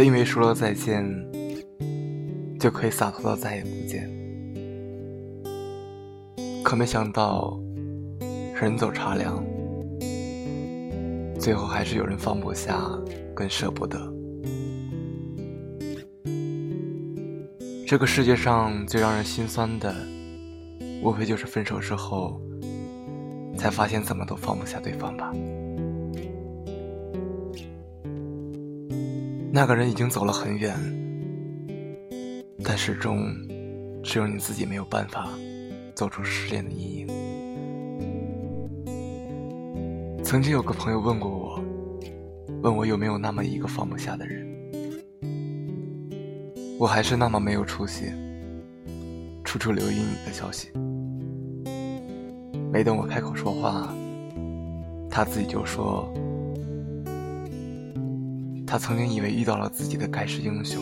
本以为说了再见，就可以洒脱到再也不见，可没想到，人走茶凉，最后还是有人放不下，更舍不得。这个世界上最让人心酸的，无非就是分手之后，才发现怎么都放不下对方吧。那个人已经走了很远，但始终只有你自己没有办法走出失恋的阴影。曾经有个朋友问过我，问我有没有那么一个放不下的人，我还是那么没有出息，处处留意你的消息。没等我开口说话，他自己就说。他曾经以为遇到了自己的盖世英雄，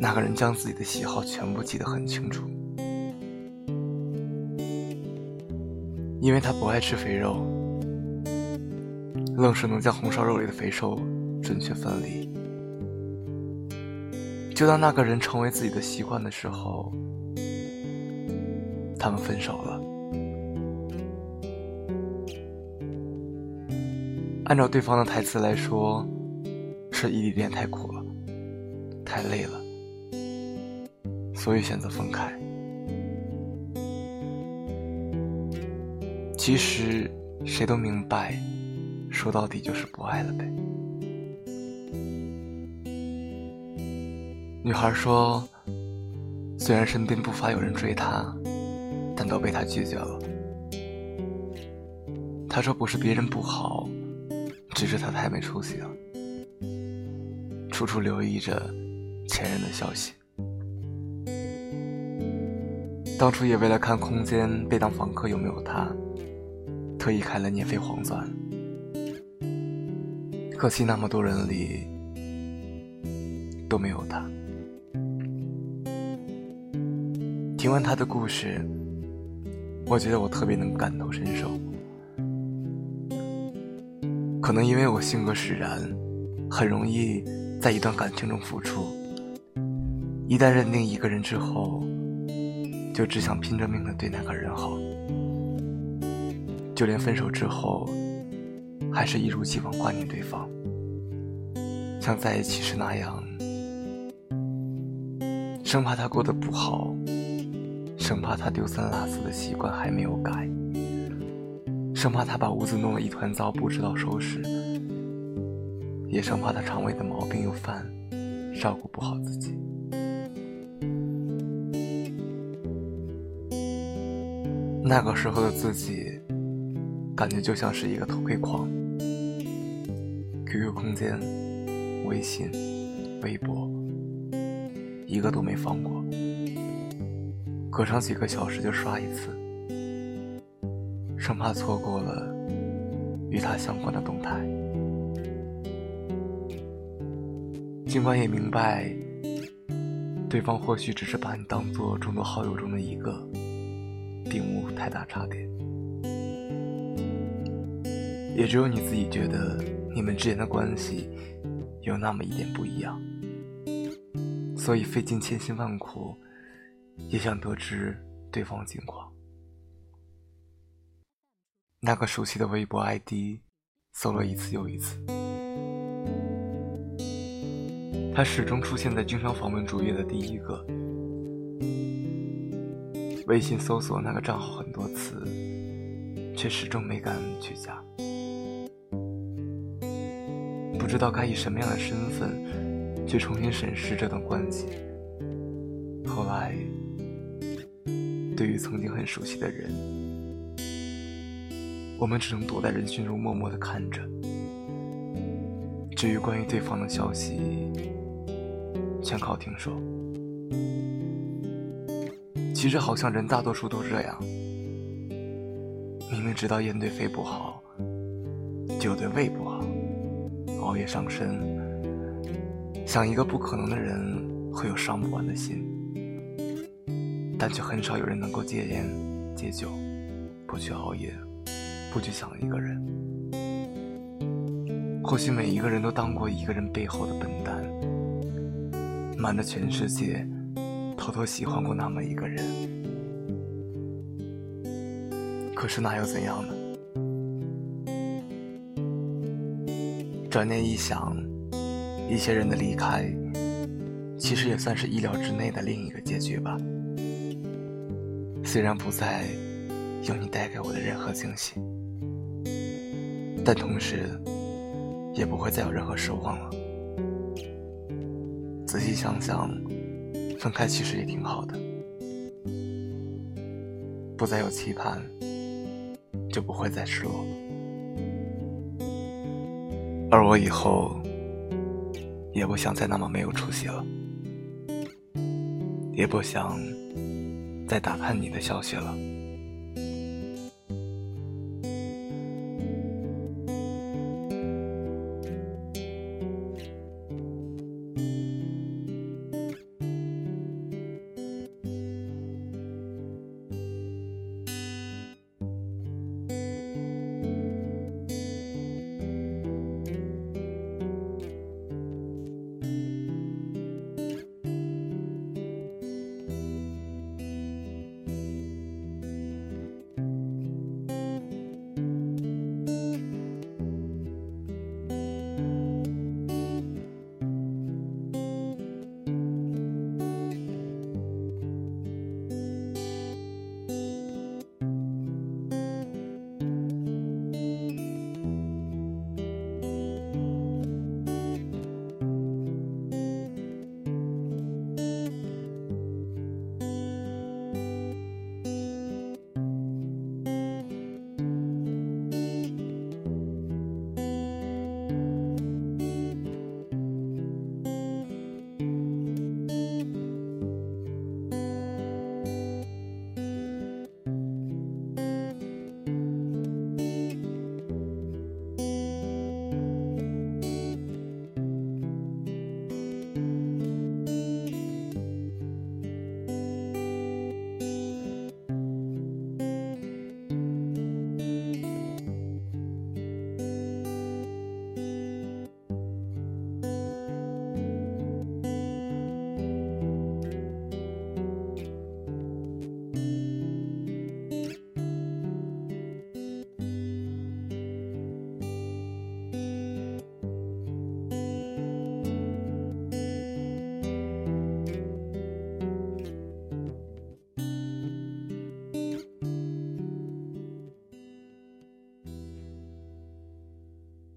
那个人将自己的喜好全部记得很清楚，因为他不爱吃肥肉，愣是能将红烧肉里的肥瘦准确分离。就当那个人成为自己的习惯的时候，他们分手了。按照对方的台词来说，是异地恋太苦了，太累了，所以选择分开。其实谁都明白，说到底就是不爱了呗。女孩说，虽然身边不乏有人追她，但都被她拒绝了。她说不是别人不好。只是他太没出息了，处处留意着前任的消息。当初也为了看空间被当房客有没有他，特意开了年费黄钻。可惜那么多人里都没有他。听完他的故事，我觉得我特别能感同身受。可能因为我性格使然，很容易在一段感情中付出。一旦认定一个人之后，就只想拼着命的对那个人好，就连分手之后，还是一如既往挂念对方，像在一起时那样，生怕他过得不好，生怕他丢三落四的习惯还没有改。生怕他把屋子弄得一团糟，不知道收拾；也生怕他肠胃的毛病又犯，照顾不好自己。那个时候的自己，感觉就像是一个偷窥狂，QQ 空间、微信、微博，一个都没放过，隔上几个小时就刷一次。生怕错过了与他相关的动态，尽管也明白对方或许只是把你当做众多好友中的一个，并无太大差别，也只有你自己觉得你们之间的关系有那么一点不一样，所以费尽千辛万苦也想得知对方近况。那个熟悉的微博 ID，搜了一次又一次，他始终出现在经常访问主页的第一个。微信搜索那个账号很多次，却始终没敢去加。不知道该以什么样的身份去重新审视这段关系。后来，对于曾经很熟悉的人。我们只能躲在人群中默默的看着。至于关于对方的消息，全靠听说。其实好像人大多数都这样，明明知道烟对肺不好，酒对胃不好，熬夜伤身，想一个不可能的人会有伤不完的心，但却很少有人能够戒烟戒酒，不去熬夜。不去想一个人，或许每一个人都当过一个人背后的笨蛋，瞒着全世界，偷偷喜欢过那么一个人。可是那又怎样呢？转念一想，一些人的离开，其实也算是意料之内的另一个结局吧。虽然不再有你带给我的任何惊喜，但同时也不会再有任何失望了。仔细想想，分开其实也挺好的，不再有期盼，就不会再失落。而我以后也不想再那么没有出息了，也不想。再打探你的消息了。